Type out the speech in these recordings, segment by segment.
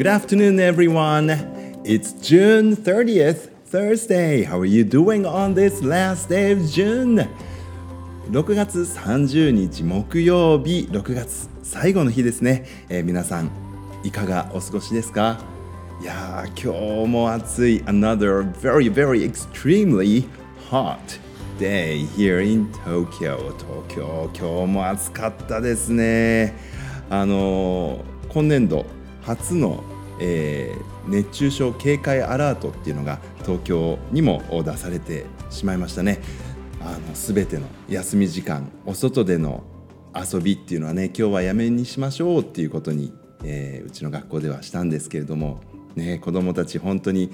Good afternoon, everyone. It's June 30th, Thursday. How are you doing on this last day of June? 6月30日木曜日、6月最後の日ですね。えー皆さん、いかがお過ごしですかいやー、今日も暑い。Another very, very extremely hot day here in Tokyo. 東京、今日も暑かったですね。あのー今年度初の、えー熱中症警戒アラートっていうのが東京にも出されてしまいましたね。あの全ての休み時間お外での遊びっていうのはね今日はやめにしましょうっていうことに、えーうちの学校ではしたんですけれども、ね、子どもたち本当に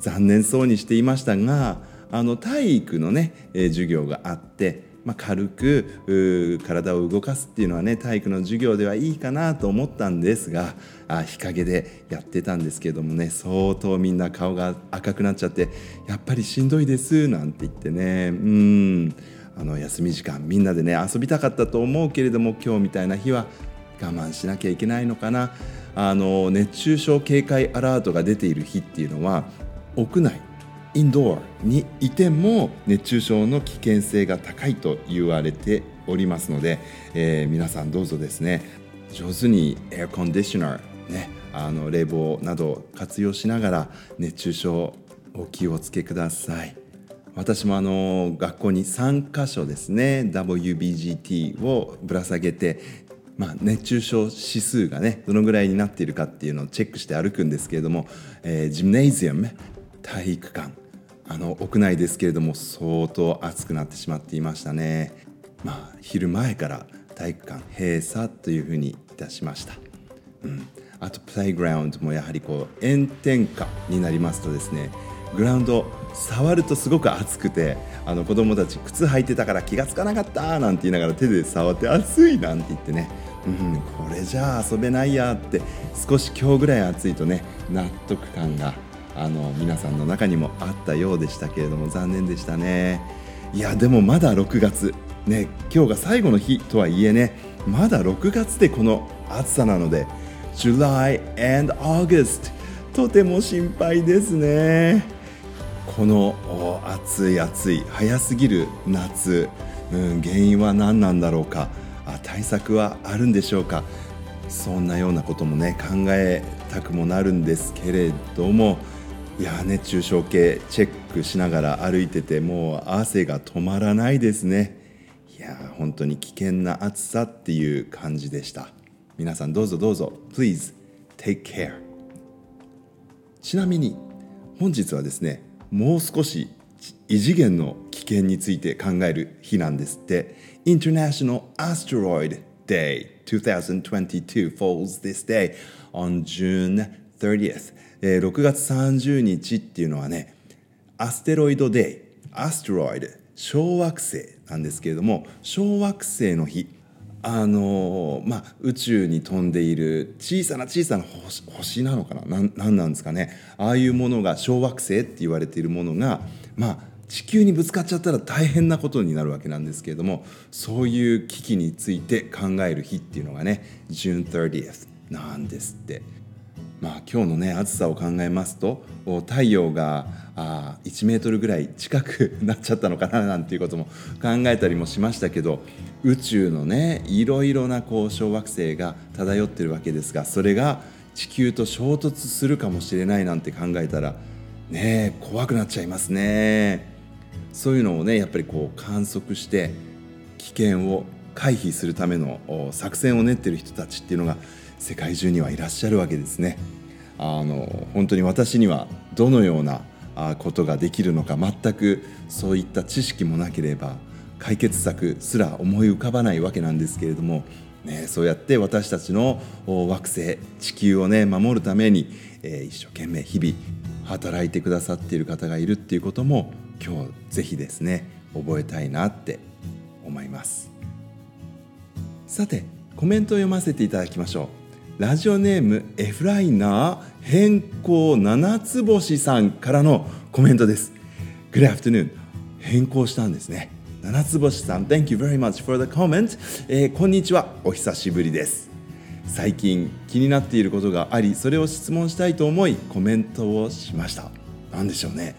残念そうにしていましたがあの体育のね、えー授業があって、まあ、軽く体を動かすっていうのはね体育の授業ではいいかなと思ったんですがあ日陰でやってたんですけどもね相当みんな顔が赤くなっちゃってやっぱりしんどいですなんて言ってねうん。あの休み時間みんなでね遊びたかったと思うけれども今日みたいな日は我慢しなきゃいけないのかな。あの熱中症警戒アラートが出ている日っていうのは屋内インドアにいても熱中症の危険性が高いと言われておりますので、えー皆さんどうぞですね上手にエアコンディショナー、ね、あの冷房など活用しながら熱中症お気をつけください。私もあの学校に3箇所ですね WBGT をぶら下げて、まあ、熱中症指数がねどのぐらいになっているかっていうのをチェックして歩くんですけれども、えージムネイジアム体育館あの屋内ですけれども相当暑くなってしまっていましたね。まあ昼前から体育館閉鎖というふうにいたしました。うん、あとプレイグラウンドもやはりこう炎天下になりますとですねグラウンド触るとすごく暑くてあの子供たち靴履いてたから気がつかなかったなんて言いながら手で触って暑いなんて言ってね、うん、これじゃあ遊べないやって少し今日ぐらい暑いとね納得感があの皆さんの中にもあったようでしたけれども残念でしたね。いやでもまだ6月。ね今日が最後の日とはいえねまだ6月でこの暑さなので July and August とても心配ですね。この暑い暑い早すぎる夏、うん、原因は何なんだろうか。あ対策はあるんでしょうか。そんなようなこともね考えたくもなるんですけれどもいや熱中症計チェックしながら歩いててもう汗が止まらないですね。いや本当に危険な暑さっていう感じでした。皆さんどうぞどうぞ Please take care ちなみに本日はですねもう少し異次元の危険について考える日なんですって。International Asteroid Day 2022 falls this day on June 30th、えー6月30日っていうのはねアステロイドデイアステロイド小惑星なんですけれども小惑星の日あのーまあ、宇宙に飛んでいる小さな小さな星なのかな？なななんですかね？ああいうものが小惑星って言われているものが、まあ、地球にぶつかっちゃったら大変なことになるわけなんですけれどもそういう危機について考える日っていうのがね June 30th なんですって。まあ、今日のね暑さを考えますと太陽があ1メートルぐらい近くなっちゃったのかななんていうことも考えたりもしましたけど宇宙のねいろいろなこう小惑星が漂ってるわけですがそれが地球と衝突するかもしれないなんて考えたらね怖くなっちゃいますね。そういうのをねやっぱりこう観測して危険を回避するための作戦を練ってる人たちっていうのが世界中にはいらっしゃるわけですね。あの本当に私にはどのようなことができるのか全くそういった知識もなければ解決策すら思い浮かばないわけなんですけれども、ね、そうやって私たちの惑星地球をね守るために、えー一生懸命日々働いてくださっている方がいるっていうことも今日ぜひですね覚えたいなって思います。さてコメントを読ませていただきましょうラジオネームエフライナー変更七つ星さんからのコメントです。Good afternoon 変更したんですね。七つ星さん Thank you very much for the comment、えーこんにちは。お久しぶりです。最近気になっていることがありそれを質問したいと思いコメントをしました。何でしょうね。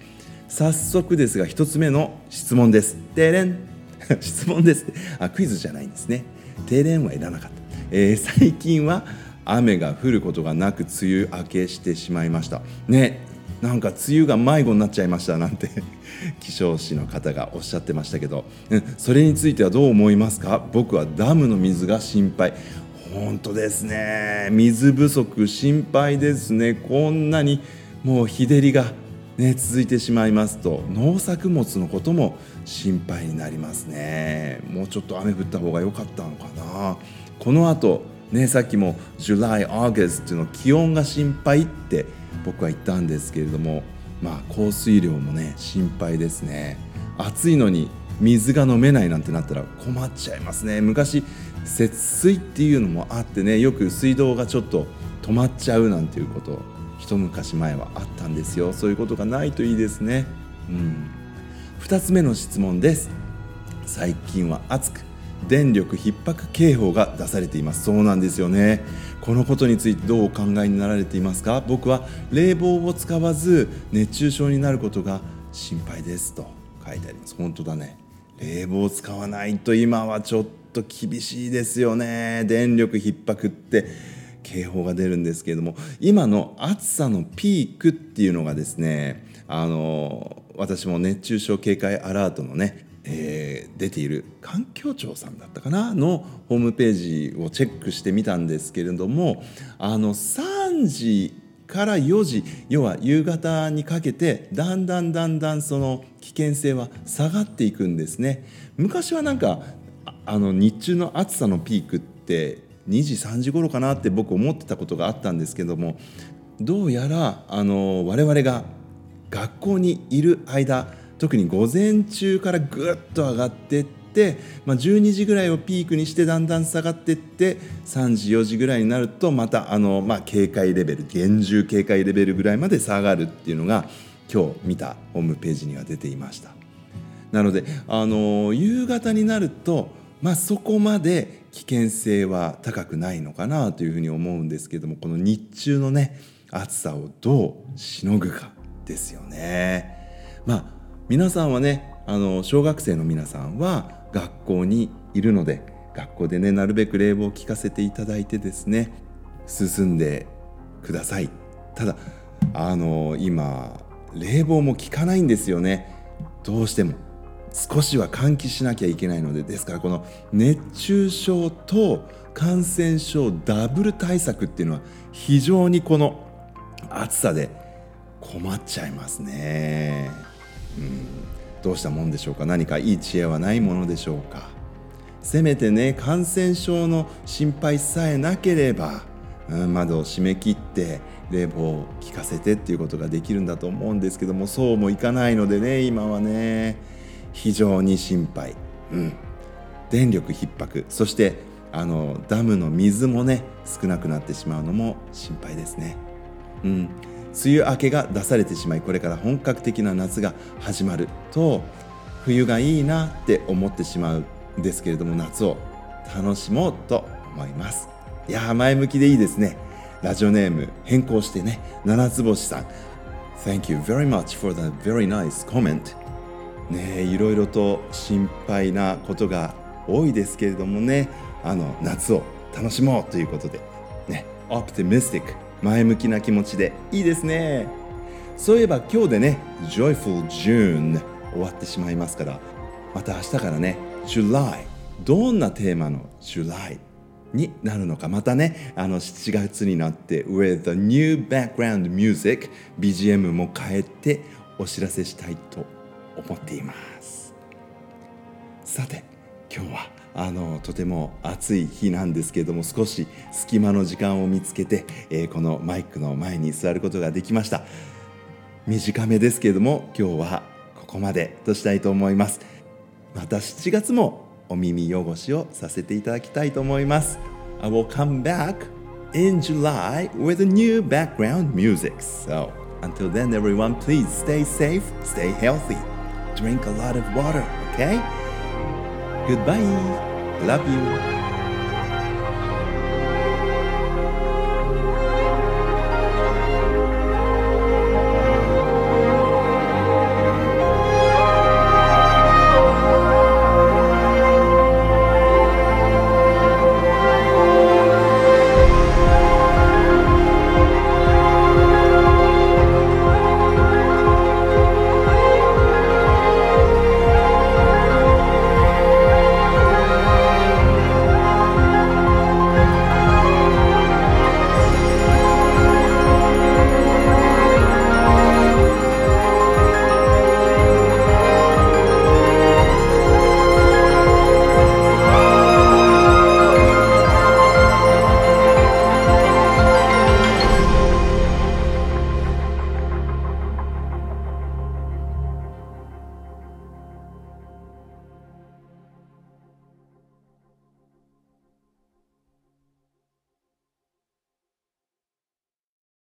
早速ですが1つ目の質問です。停電。質問です。あクイズじゃないんですね。停電はいらなかった、えー、最近は雨が降ることがなく梅雨明けしてしまいました。ねなんか梅雨が迷子になっちゃいましたなんて 気象士の方がおっしゃってましたけど、うん、それについてはどう思いますか？僕はダムの水が心配。本当ですね。水不足心配ですね。こんなにもう日照りが、ね、続いてしまいますと農作物のことも心配になりますね。もうちょっと雨降った方が良かったのかな。この後ねさっきも July、August の気温が心配って僕は言ったんですけれどもまあ降水量もね心配ですね。暑いのに水が飲めないなんてなったら困っちゃいますね。昔節水っていうのもあってねよく水道がちょっと止まっちゃうなんていうこと一昔前はあったんですよ。そういうことがないといいですね。うん。2つ目の質問です。最近は暑く電力逼迫警報が出されています。そうなんですよね。このことについてどうお考えになられていますか？僕は冷房を使わず熱中症になることが心配です。と書いてあります。本当だね。冷房を使わないと今はちょっと厳しいですよね。電力逼迫って警報が出るんですけれども今の暑さのピークっていうのがですねあの私も熱中症警戒アラートのねえー、出ている環境庁さんだったかなのホームページをチェックしてみたんですけれどもあの3時から4時要は夕方にかけてだんだんだんだんその危険性は下がっていくんですね。昔はなんかあの日中の暑さのピークって2時3時頃かなって僕思ってたことがあったんですけどもどうやらあの我々が学校にいる間特に午前中からぐっと上がっていって、まあ、12時ぐらいをピークにしてだんだん下がっていって3時4時ぐらいになるとまたあの、まあ、警戒レベル厳重警戒レベルぐらいまで下がるっていうのが今日見たホームページには出ていました。なのであの夕方になると、まあ、そこまで危険性は高くないのかなというふうに思うんですけどもこの日中のね暑さをどうしのぐかですよね。まあ皆さんはねあの小学生の皆さんは学校にいるので学校でねなるべく冷房を効かせていただいてですね進んでくださいただあの今冷房も効かないんですよねどうしても少しは換気しなきゃいけないのでですからこの熱中症と感染症ダブル対策っていうのは非常にこの暑さで困っちゃいますね。うんどうしたもんでしょうか？何かいい知恵はないものでしょうか？せめてね感染症の心配さえなければ、うん、窓を閉め切って冷房を効かせてっていうことができるんだと思うんですけどもそうもいかないのでね今はね非常に心配、うん、電力逼迫。そしてあのダムの水もね少なくなってしまうのも心配ですね。うん。梅雨明けが出されてしまいこれから本格的な夏が始まると冬がいいなって思ってしまうんですけれども夏を楽しもうと思います。いや前向きでいいですね。ラジオネーム変更してね七つ星さん。Thank you very much for the very nice comment. ねいろいろと心配なことが多いですけれどもねあの夏を楽しもうということでね optimistic 前向きな気持ちでいいですね。そういえば今日でね Joyful June 終わってしまいますからまた明日からね July どんなテーマの July になるのかまたねあの7月になって with the new background music BGM も変えてお知らせしたいと思っています。さて今日はあのとても暑い日なんですけれども少し隙間の時間を見つけて、えー、このマイクの前に座ることができました短めですけれども今日はここまでとしたいと思いますまた7月もお耳汚しをさせていただきたいと思います I will come back in July with a new background music so until then everyone please stay safe stay healthy drink a lot of water okay Goodbye. Love you.